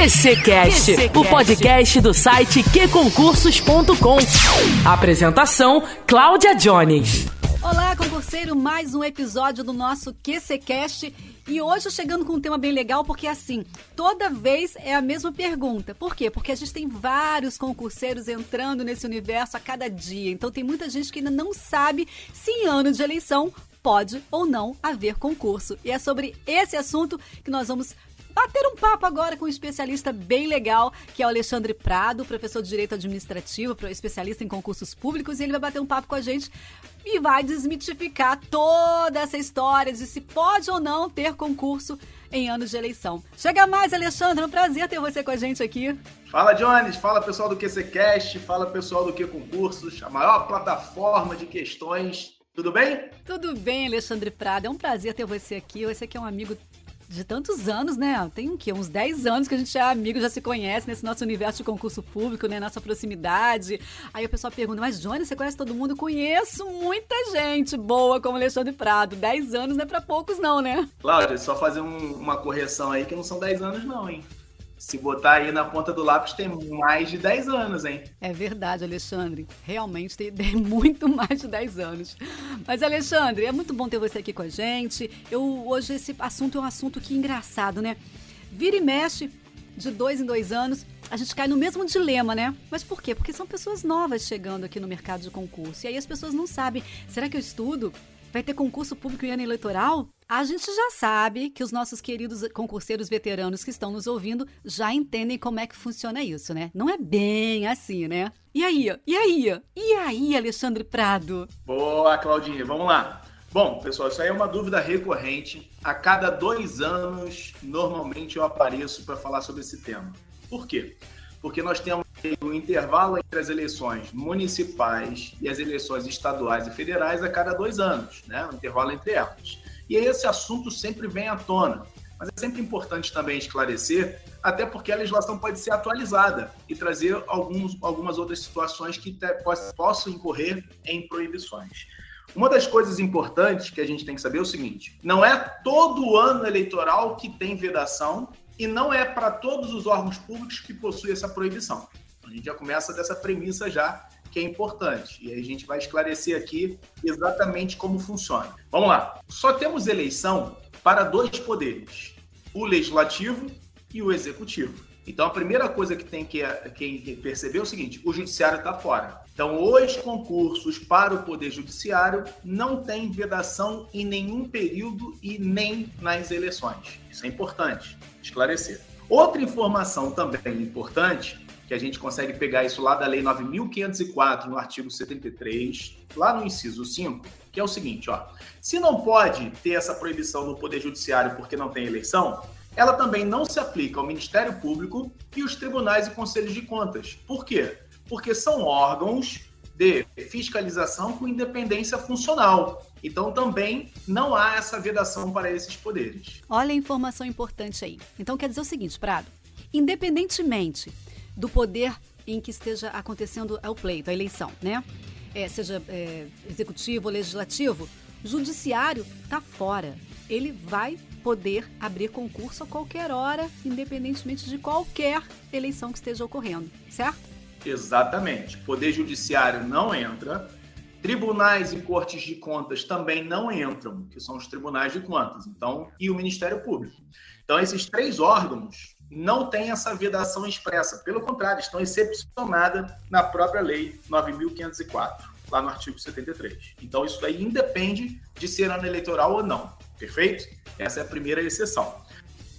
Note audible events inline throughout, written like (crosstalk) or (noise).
QCcast, o podcast do site qconcursos.com. Apresentação: Cláudia Jones. Olá, concurseiro, mais um episódio do nosso QCcast. E hoje chegando com um tema bem legal, porque assim, toda vez é a mesma pergunta. Por quê? Porque a gente tem vários concurseiros entrando nesse universo a cada dia. Então tem muita gente que ainda não sabe se em ano de eleição pode ou não haver concurso. E é sobre esse assunto que nós vamos bater um papo agora com um especialista bem legal, que é o Alexandre Prado, professor de Direito Administrativo, especialista em concursos públicos, e ele vai bater um papo com a gente e vai desmitificar toda essa história de se pode ou não ter concurso em anos de eleição. Chega mais, Alexandre, é um prazer ter você com a gente aqui. Fala, Jones, fala pessoal do QCCast, fala pessoal do Q Concursos, a maior plataforma de questões tudo bem? Tudo bem, Alexandre Prado. É um prazer ter você aqui. Você que é um amigo de tantos anos, né? Tem o quê? Uns 10 anos que a gente é amigo, já se conhece nesse nosso universo de concurso público, né? Nossa proximidade. Aí o pessoal pergunta, mas Johnny, você conhece todo mundo? Conheço muita gente boa como Alexandre Prado. 10 anos não é pra poucos, não, né? Cláudia, só fazer um, uma correção aí que não são 10 anos, não, hein? Se botar aí na ponta do lápis, tem mais de 10 anos, hein? É verdade, Alexandre. Realmente tem, tem, (laughs) muito mais de 10 anos. Mas, Alexandre, é muito bom ter você aqui com a gente. Eu, hoje esse assunto é um assunto que engraçado, né? Vira e mexe, de dois em dois anos, a gente cai no mesmo dilema, né? Mas por quê? Porque são pessoas novas chegando aqui no mercado de concurso. E aí as pessoas não sabem, será que eu estudo? Vai ter concurso público em ano eleitoral? A gente já sabe que os nossos queridos concurseiros veteranos que estão nos ouvindo já entendem como é que funciona isso, né? Não é bem assim, né? E aí? E aí? E aí, Alexandre Prado? Boa, Claudinha, vamos lá. Bom, pessoal, isso aí é uma dúvida recorrente. A cada dois anos, normalmente eu apareço para falar sobre esse tema. Por quê? Porque nós temos um intervalo entre as eleições municipais e as eleições estaduais e federais a cada dois anos, né? Um intervalo entre elas. E esse assunto sempre vem à tona. Mas é sempre importante também esclarecer, até porque a legislação pode ser atualizada e trazer alguns, algumas outras situações que te, possam incorrer em proibições. Uma das coisas importantes que a gente tem que saber é o seguinte: não é todo ano eleitoral que tem vedação e não é para todos os órgãos públicos que possuem essa proibição. A gente já começa dessa premissa já que é importante. E a gente vai esclarecer aqui exatamente como funciona. Vamos lá. Só temos eleição para dois poderes: o legislativo e o executivo. Então a primeira coisa que tem que, que perceber é o seguinte: o judiciário está fora. Então, os concursos para o Poder Judiciário não têm vedação em nenhum período e nem nas eleições. Isso é importante esclarecer. Outra informação também importante que a gente consegue pegar isso lá da Lei 9.504, no artigo 73, lá no inciso 5, que é o seguinte, ó. Se não pode ter essa proibição no Poder Judiciário porque não tem eleição, ela também não se aplica ao Ministério Público e os tribunais e conselhos de contas. Por quê? Porque são órgãos de fiscalização com independência funcional. Então também não há essa vedação para esses poderes. Olha a informação importante aí. Então quer dizer o seguinte, Prado, independentemente do poder em que esteja acontecendo o pleito, a eleição, né? É, seja é, executivo ou legislativo, judiciário está fora. Ele vai poder abrir concurso a qualquer hora, independentemente de qualquer eleição que esteja ocorrendo, certo? Exatamente. Poder judiciário não entra. Tribunais e cortes de contas também não entram, que são os tribunais de contas, então, e o Ministério Público. Então, esses três órgãos não têm essa vedação expressa. Pelo contrário, estão excepcionadas na própria Lei 9.504, lá no artigo 73. Então, isso aí independe de ser ano eleitoral ou não. Perfeito? Essa é a primeira exceção.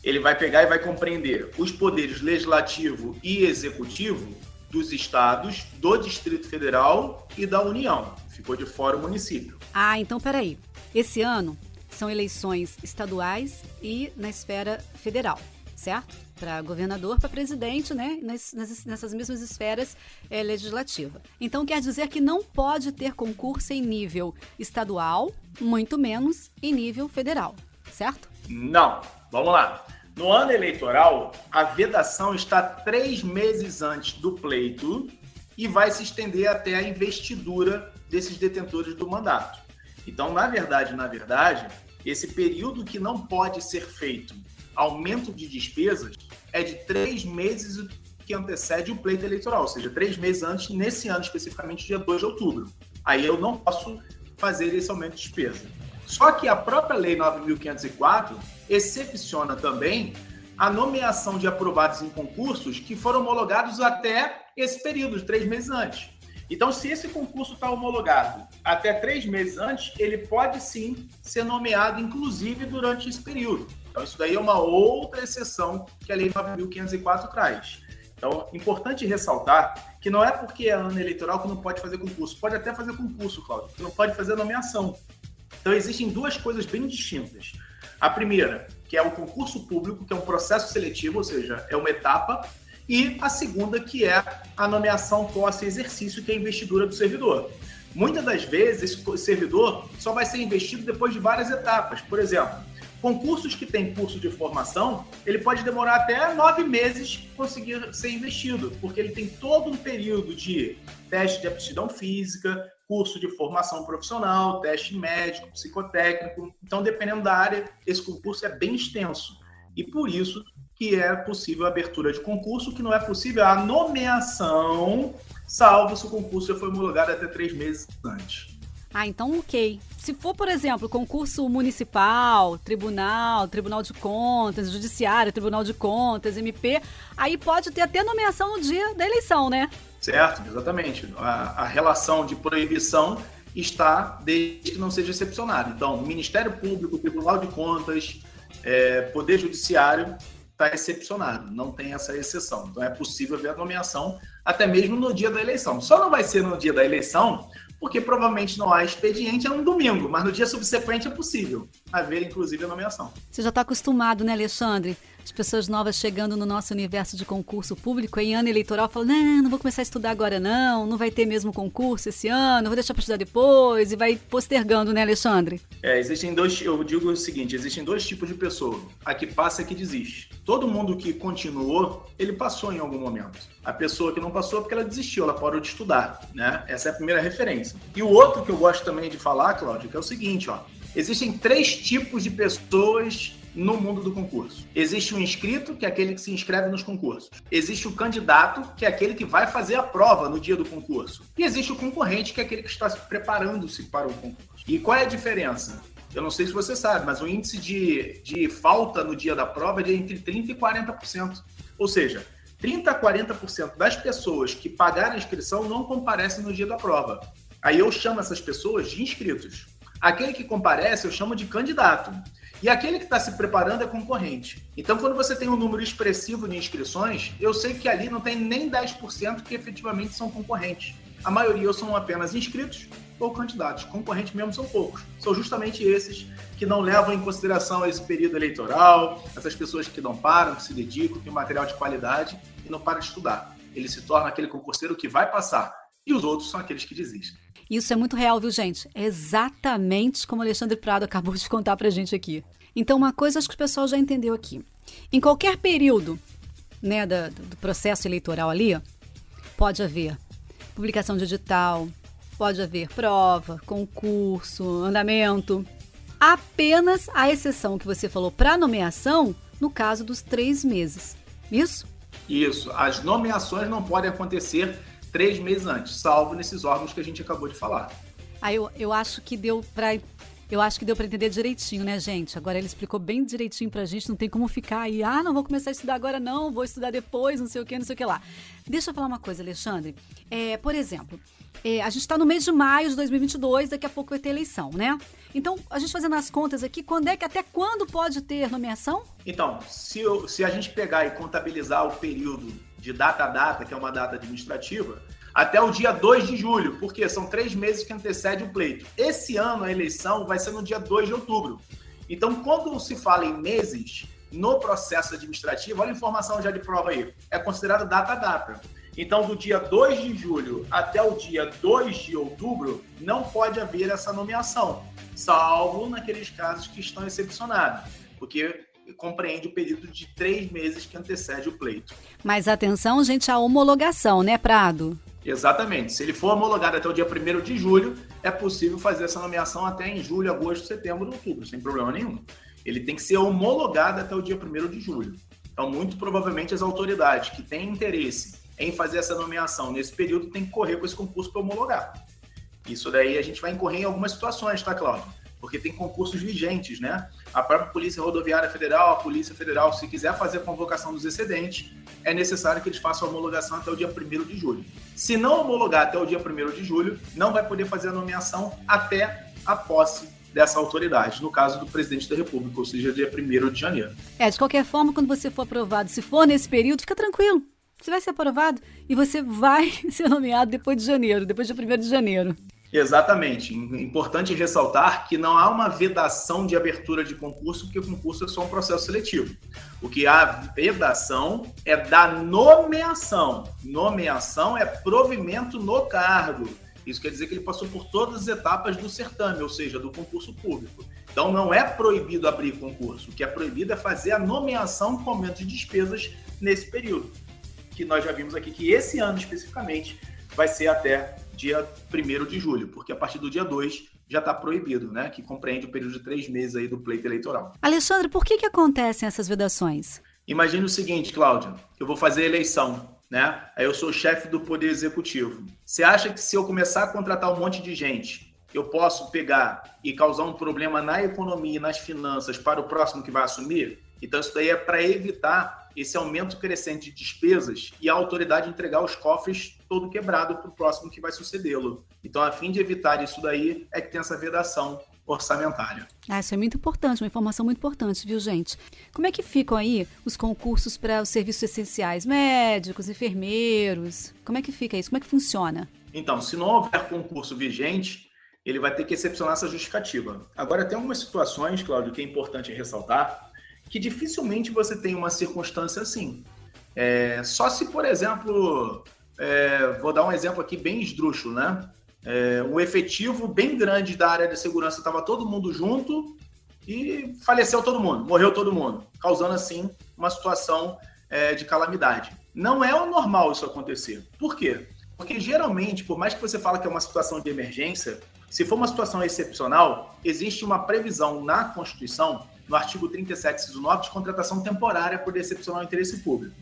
Ele vai pegar e vai compreender os poderes legislativo e executivo dos estados, do Distrito Federal e da União. Ficou de fora o município. Ah, então peraí. Esse ano são eleições estaduais e na esfera federal, certo? para governador, para presidente, né? Nessas, nessas mesmas esferas é, legislativa. Então quer dizer que não pode ter concurso em nível estadual, muito menos em nível federal, certo? Não. Vamos lá. No ano eleitoral, a vedação está três meses antes do pleito e vai se estender até a investidura desses detentores do mandato. Então, na verdade, na verdade, esse período que não pode ser feito aumento de despesas é de três meses que antecede o pleito eleitoral, ou seja, três meses antes, nesse ano especificamente, dia 2 de outubro. Aí eu não posso fazer esse aumento de despesa. Só que a própria Lei 9.504 excepciona também a nomeação de aprovados em concursos que foram homologados até esse período, três meses antes. Então, se esse concurso está homologado até três meses antes, ele pode sim ser nomeado, inclusive, durante esse período. Então, isso daí é uma outra exceção que a Lei 9.504 traz. Então, importante ressaltar que não é porque é ano eleitoral que não pode fazer concurso. Pode até fazer concurso, Cláudio, que não pode fazer nomeação. Então, existem duas coisas bem distintas. A primeira, que é o concurso público, que é um processo seletivo, ou seja, é uma etapa, e a segunda, que é a nomeação pós-exercício, que é a investidura do servidor. Muitas das vezes, esse servidor só vai ser investido depois de várias etapas. Por exemplo, concursos que têm curso de formação, ele pode demorar até nove meses conseguir ser investido, porque ele tem todo um período de teste de aptidão física, curso de formação profissional, teste médico, psicotécnico. Então, dependendo da área, esse concurso é bem extenso. E por isso que é possível a abertura de concurso, que não é possível a nomeação, salvo se o concurso já foi homologado até três meses antes. Ah, então ok. Se for, por exemplo, concurso municipal, tribunal, tribunal de contas, judiciário, tribunal de contas, MP, aí pode ter até nomeação no dia da eleição, né? Certo, exatamente. A, a relação de proibição está desde que não seja excepcionado. Então, Ministério Público, Tribunal de Contas, é, Poder Judiciário está excepcionado, não tem essa exceção. Então, é possível ver a nomeação até mesmo no dia da eleição. Só não vai ser no dia da eleição porque provavelmente não há expediente, é um domingo, mas no dia subsequente é possível haver, inclusive, a nomeação. Você já está acostumado, né, Alexandre? As pessoas novas chegando no nosso universo de concurso público em ano eleitoral falam: não, não vou começar a estudar agora, não, não vai ter mesmo concurso esse ano, vou deixar para estudar depois, e vai postergando, né, Alexandre? É, existem dois, eu digo o seguinte: existem dois tipos de pessoa, a que passa e a que desiste. Todo mundo que continuou, ele passou em algum momento. A pessoa que não passou é porque ela desistiu, ela parou de estudar, né? Essa é a primeira referência. E o outro que eu gosto também de falar, Cláudio, que é o seguinte, ó. Existem três tipos de pessoas no mundo do concurso. Existe o inscrito, que é aquele que se inscreve nos concursos. Existe o candidato, que é aquele que vai fazer a prova no dia do concurso. E existe o concorrente, que é aquele que está preparando-se para o concurso. E qual é a diferença? Eu não sei se você sabe, mas o índice de, de falta no dia da prova é de entre 30% e 40%. Ou seja, 30% a 40% das pessoas que pagaram a inscrição não comparecem no dia da prova. Aí eu chamo essas pessoas de inscritos. Aquele que comparece eu chamo de candidato. E aquele que está se preparando é concorrente. Então, quando você tem um número expressivo de inscrições, eu sei que ali não tem nem 10% que efetivamente são concorrentes. A maioria são apenas inscritos ou candidatos. Concorrentes mesmo são poucos. São justamente esses que não levam em consideração esse período eleitoral, essas pessoas que não param, que se dedicam, que têm material de qualidade e não param de estudar. Ele se torna aquele concurseiro que vai passar. E os outros são aqueles que desistem. Isso é muito real, viu, gente? É exatamente como o Alexandre Prado acabou de contar pra gente aqui. Então, uma coisa acho que o pessoal já entendeu aqui. Em qualquer período né, do, do processo eleitoral ali, pode haver publicação de edital, pode haver prova, concurso, andamento. Apenas a exceção que você falou para nomeação, no caso dos três meses. Isso? Isso. As nomeações não podem acontecer três meses antes, salvo nesses órgãos que a gente acabou de falar. Aí eu, eu acho que deu para eu acho que deu para entender direitinho, né, gente? Agora ele explicou bem direitinho pra gente, não tem como ficar aí, ah, não vou começar a estudar agora não, vou estudar depois, não sei o que, não sei o que lá. Deixa eu falar uma coisa, Alexandre. É, por exemplo, é, a gente está no mês de maio de 2022, daqui a pouco vai ter eleição, né? Então, a gente fazendo as contas aqui, quando é que até quando pode ter nomeação? Então, se, eu, se a gente pegar e contabilizar o período de data a data, que é uma data administrativa, até o dia 2 de julho, porque são três meses que antecede o pleito. Esse ano a eleição vai ser no dia 2 de outubro. Então, quando se fala em meses no processo administrativo, olha a informação já de prova aí, é considerado data a data. Então, do dia 2 de julho até o dia 2 de outubro, não pode haver essa nomeação, salvo naqueles casos que estão excepcionados, porque compreende o período de três meses que antecede o pleito. Mas atenção, gente, a homologação, né, Prado? Exatamente. Se ele for homologado até o dia 1 de julho, é possível fazer essa nomeação até em julho, agosto, setembro, outubro, sem problema nenhum. Ele tem que ser homologado até o dia 1 de julho. Então, muito provavelmente as autoridades que têm interesse em fazer essa nomeação nesse período têm que correr com esse concurso para homologar. Isso daí a gente vai incorrer em algumas situações, tá, Cláudio? Porque tem concursos vigentes, né? A própria Polícia Rodoviária Federal, a Polícia Federal, se quiser fazer a convocação dos excedentes, é necessário que eles façam a homologação até o dia 1 de julho. Se não homologar até o dia 1 de julho, não vai poder fazer a nomeação até a posse dessa autoridade, no caso do presidente da República, ou seja, dia 1 de janeiro. É, de qualquer forma, quando você for aprovado, se for nesse período, fica tranquilo. Você vai ser aprovado e você vai (laughs) ser nomeado depois de janeiro, depois de 1 de janeiro. Exatamente. Importante ressaltar que não há uma vedação de abertura de concurso, porque o concurso é só um processo seletivo. O que há vedação é da nomeação. Nomeação é provimento no cargo. Isso quer dizer que ele passou por todas as etapas do certame, ou seja, do concurso público. Então não é proibido abrir concurso. O que é proibido é fazer a nomeação com aumento de despesas nesse período. Que nós já vimos aqui que esse ano especificamente vai ser até dia 1 de julho, porque a partir do dia 2 já está proibido, né? Que compreende o período de três meses aí do pleito eleitoral. Alexandre, por que, que acontecem essas vedações? Imagine o seguinte, Cláudia, eu vou fazer eleição, né? Aí eu sou chefe do Poder Executivo. Você acha que se eu começar a contratar um monte de gente, eu posso pegar e causar um problema na economia e nas finanças para o próximo que vai assumir? Então, isso daí é para evitar esse aumento crescente de despesas e a autoridade entregar os cofres todo quebrado para o próximo que vai sucedê-lo. Então, a fim de evitar isso daí, é que tem essa vedação orçamentária. Ah, isso é muito importante, uma informação muito importante, viu, gente? Como é que ficam aí os concursos para os serviços essenciais? Médicos, enfermeiros? Como é que fica isso? Como é que funciona? Então, se não houver concurso vigente, ele vai ter que excepcionar essa justificativa. Agora, tem algumas situações, Cláudio, que é importante ressaltar, que dificilmente você tem uma circunstância assim. É, só se, por exemplo, é, vou dar um exemplo aqui bem esdrúxulo, né? É, um efetivo bem grande da área de segurança estava todo mundo junto e faleceu todo mundo, morreu todo mundo, causando assim uma situação é, de calamidade. Não é o normal isso acontecer. Por quê? Porque geralmente, por mais que você fale que é uma situação de emergência, se for uma situação excepcional, existe uma previsão na Constituição no artigo 37, inciso 9, de contratação temporária por excepcional interesse público.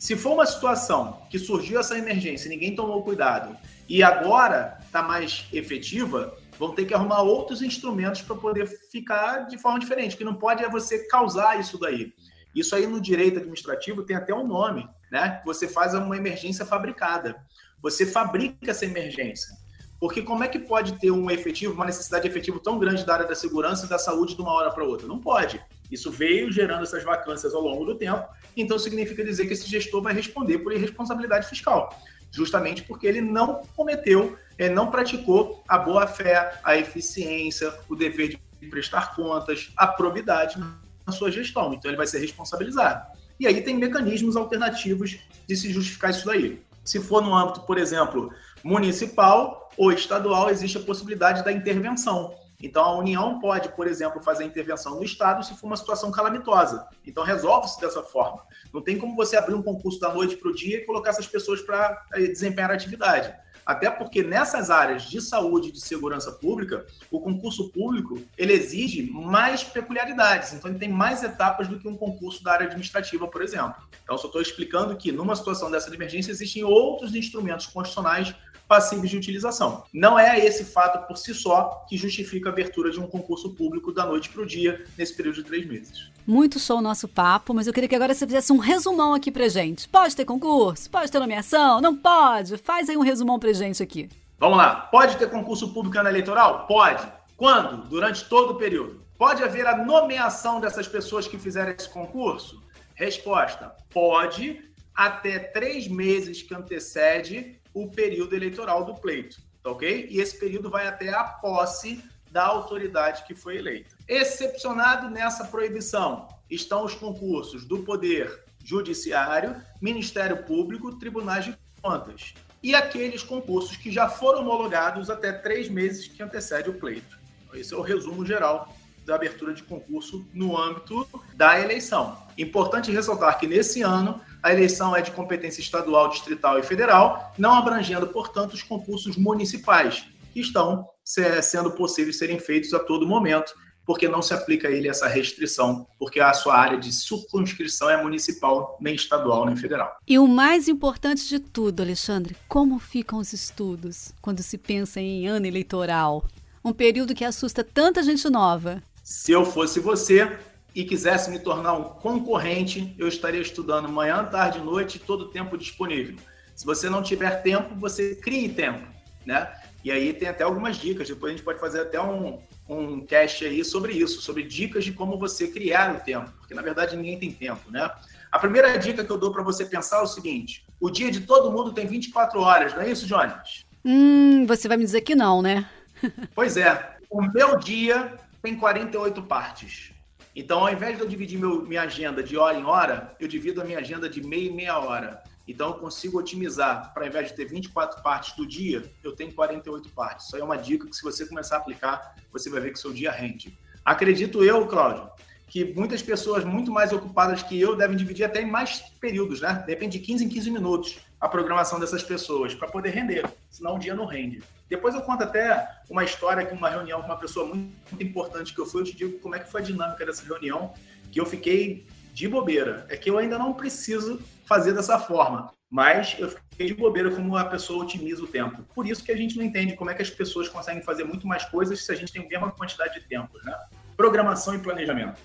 Se for uma situação que surgiu essa emergência e ninguém tomou cuidado e agora está mais efetiva, vão ter que arrumar outros instrumentos para poder ficar de forma diferente. Que não pode é você causar isso daí. Isso aí no direito administrativo tem até um nome, né? Você faz uma emergência fabricada. Você fabrica essa emergência. Porque como é que pode ter um efetivo, uma necessidade efetiva tão grande da área da segurança e da saúde de uma hora para outra? Não pode. Isso veio gerando essas vacâncias ao longo do tempo, então significa dizer que esse gestor vai responder por irresponsabilidade fiscal, justamente porque ele não cometeu, ele não praticou a boa-fé, a eficiência, o dever de prestar contas, a probidade na sua gestão. Então ele vai ser responsabilizado. E aí tem mecanismos alternativos de se justificar isso daí. Se for no âmbito, por exemplo, municipal ou estadual, existe a possibilidade da intervenção. Então, a União pode, por exemplo, fazer intervenção no Estado se for uma situação calamitosa. Então, resolve-se dessa forma. Não tem como você abrir um concurso da noite para o dia e colocar essas pessoas para eh, desempenhar a atividade. Até porque nessas áreas de saúde e de segurança pública, o concurso público ele exige mais peculiaridades. Então, ele tem mais etapas do que um concurso da área administrativa, por exemplo. Então, só estou explicando que numa situação dessa de emergência existem outros instrumentos constitucionais passíveis de utilização. Não é esse fato por si só que justifica a abertura de um concurso público da noite para o dia nesse período de três meses. Muito show o nosso papo, mas eu queria que agora você fizesse um resumão aqui pra gente. Pode ter concurso? Pode ter nomeação? Não pode? Faz aí um resumão pra gente aqui. Vamos lá. Pode ter concurso público ano eleitoral? Pode. Quando? Durante todo o período. Pode haver a nomeação dessas pessoas que fizeram esse concurso? Resposta: pode, até três meses que antecede o período eleitoral do pleito, tá ok? E esse período vai até a posse da autoridade que foi eleita. Excepcionado nessa proibição estão os concursos do Poder Judiciário, Ministério Público, Tribunais de Contas e aqueles concursos que já foram homologados até três meses que antecede o pleito. Esse é o resumo geral da abertura de concurso no âmbito da eleição. Importante ressaltar que nesse ano a eleição é de competência estadual, distrital e federal, não abrangendo, portanto, os concursos municipais, que estão sendo possíveis serem feitos a todo momento, porque não se aplica a ele essa restrição, porque a sua área de circunscrição é municipal, nem estadual, nem federal. E o mais importante de tudo, Alexandre, como ficam os estudos quando se pensa em ano eleitoral? Um período que assusta tanta gente nova. Se eu fosse você e quisesse me tornar um concorrente, eu estaria estudando manhã, tarde, noite, todo o tempo disponível. Se você não tiver tempo, você crie tempo, né? E aí tem até algumas dicas, depois a gente pode fazer até um, um cast aí sobre isso, sobre dicas de como você criar o tempo, porque na verdade ninguém tem tempo, né? A primeira dica que eu dou para você pensar é o seguinte: o dia de todo mundo tem 24 horas, não é isso, Jones? Hum, você vai me dizer que não, né? (laughs) pois é. O meu dia tem 48 partes. Então, ao invés de eu dividir meu, minha agenda de hora em hora, eu divido a minha agenda de meia e meia hora. Então, eu consigo otimizar. Para, ao invés de ter 24 partes do dia, eu tenho 48 partes. Isso aí é uma dica que, se você começar a aplicar, você vai ver que seu dia rende. Acredito eu, Cláudio, que muitas pessoas muito mais ocupadas que eu devem dividir até em mais períodos, né? Depende de 15 em 15 minutos a programação dessas pessoas para poder render, senão o dia não rende. Depois eu conto até uma história com uma reunião com uma pessoa muito, importante que eu fui, eu te digo como é que foi a dinâmica dessa reunião, que eu fiquei de bobeira. É que eu ainda não preciso fazer dessa forma. Mas eu fiquei de bobeira como a pessoa otimiza o tempo. Por isso que a gente não entende como é que as pessoas conseguem fazer muito mais coisas se a gente tem a mesma quantidade de tempo, né? Programação e planejamento.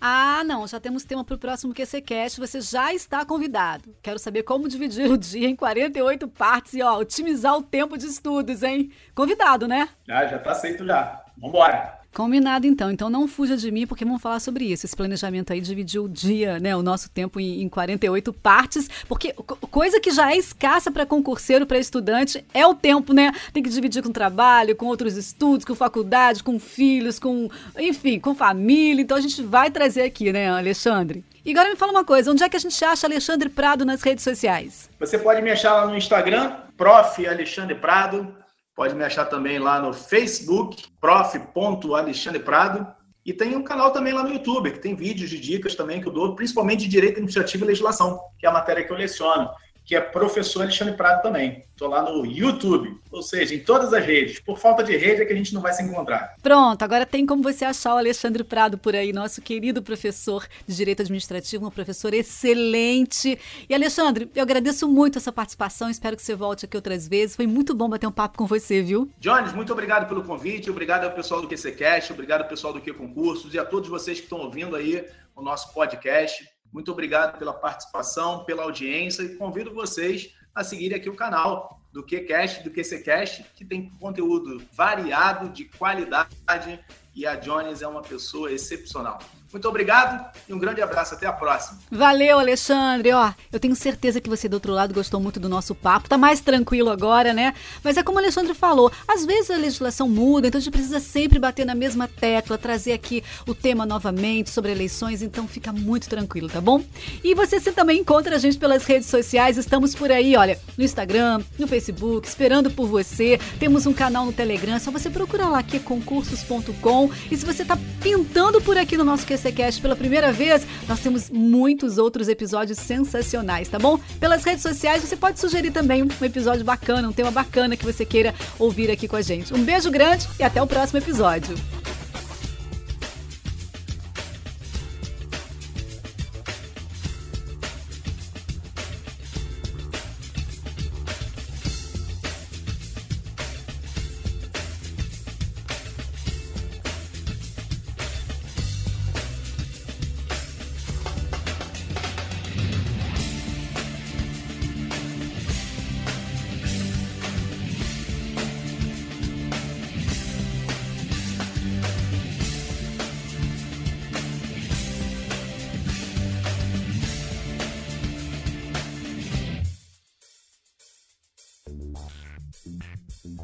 Ah, não, já temos tema para o próximo QCCast, você já está convidado. Quero saber como dividir o dia em 48 partes e, ó, otimizar o tempo de estudos, hein? Convidado, né? Ah, já está aceito já. Vambora! Combinado então. Então não fuja de mim porque vamos falar sobre isso. Esse planejamento aí dividir o dia, né, o nosso tempo em, em 48 partes, porque coisa que já é escassa para concurseiro, para estudante, é o tempo, né? Tem que dividir com trabalho, com outros estudos, com faculdade, com filhos, com, enfim, com família. Então a gente vai trazer aqui, né, Alexandre? E agora me fala uma coisa, onde é que a gente acha Alexandre Prado nas redes sociais? Você pode me achar lá no Instagram, prof. Alexandre Prado. Pode me achar também lá no Facebook, prof.alexandre Prado. E tem um canal também lá no YouTube, que tem vídeos de dicas também que eu dou, principalmente de Direito Administrativo e Legislação, que é a matéria que eu leciono que é professor Alexandre Prado também. Estou lá no YouTube, ou seja, em todas as redes. Por falta de rede é que a gente não vai se encontrar. Pronto, agora tem como você achar o Alexandre Prado por aí, nosso querido professor de Direito Administrativo, um professor excelente. E Alexandre, eu agradeço muito essa participação, espero que você volte aqui outras vezes. Foi muito bom bater um papo com você, viu? Jones, muito obrigado pelo convite, obrigado ao pessoal do QCCast, obrigado ao pessoal do Q Concursos e a todos vocês que estão ouvindo aí o nosso podcast. Muito obrigado pela participação, pela audiência e convido vocês a seguirem aqui o canal do QCast, do QCCast, que tem conteúdo variado, de qualidade e a Jones é uma pessoa excepcional. Muito obrigado e um grande abraço. Até a próxima. Valeu, Alexandre. Ó, eu tenho certeza que você do outro lado gostou muito do nosso papo. Tá mais tranquilo agora, né? Mas é como o Alexandre falou, às vezes a legislação muda, então a gente precisa sempre bater na mesma tecla, trazer aqui o tema novamente sobre eleições, então fica muito tranquilo, tá bom? E você se também encontra a gente pelas redes sociais, estamos por aí, olha, no Instagram, no Facebook, esperando por você. Temos um canal no Telegram, só você procurar lá que é concursos.com. E se você tá pintando por aqui no nosso QCCast pela primeira vez, nós temos muitos outros episódios sensacionais, tá bom? Pelas redes sociais você pode sugerir também um episódio bacana, um tema bacana que você queira ouvir aqui com a gente. Um beijo grande e até o próximo episódio.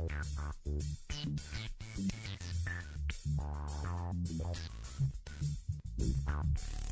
Thank you.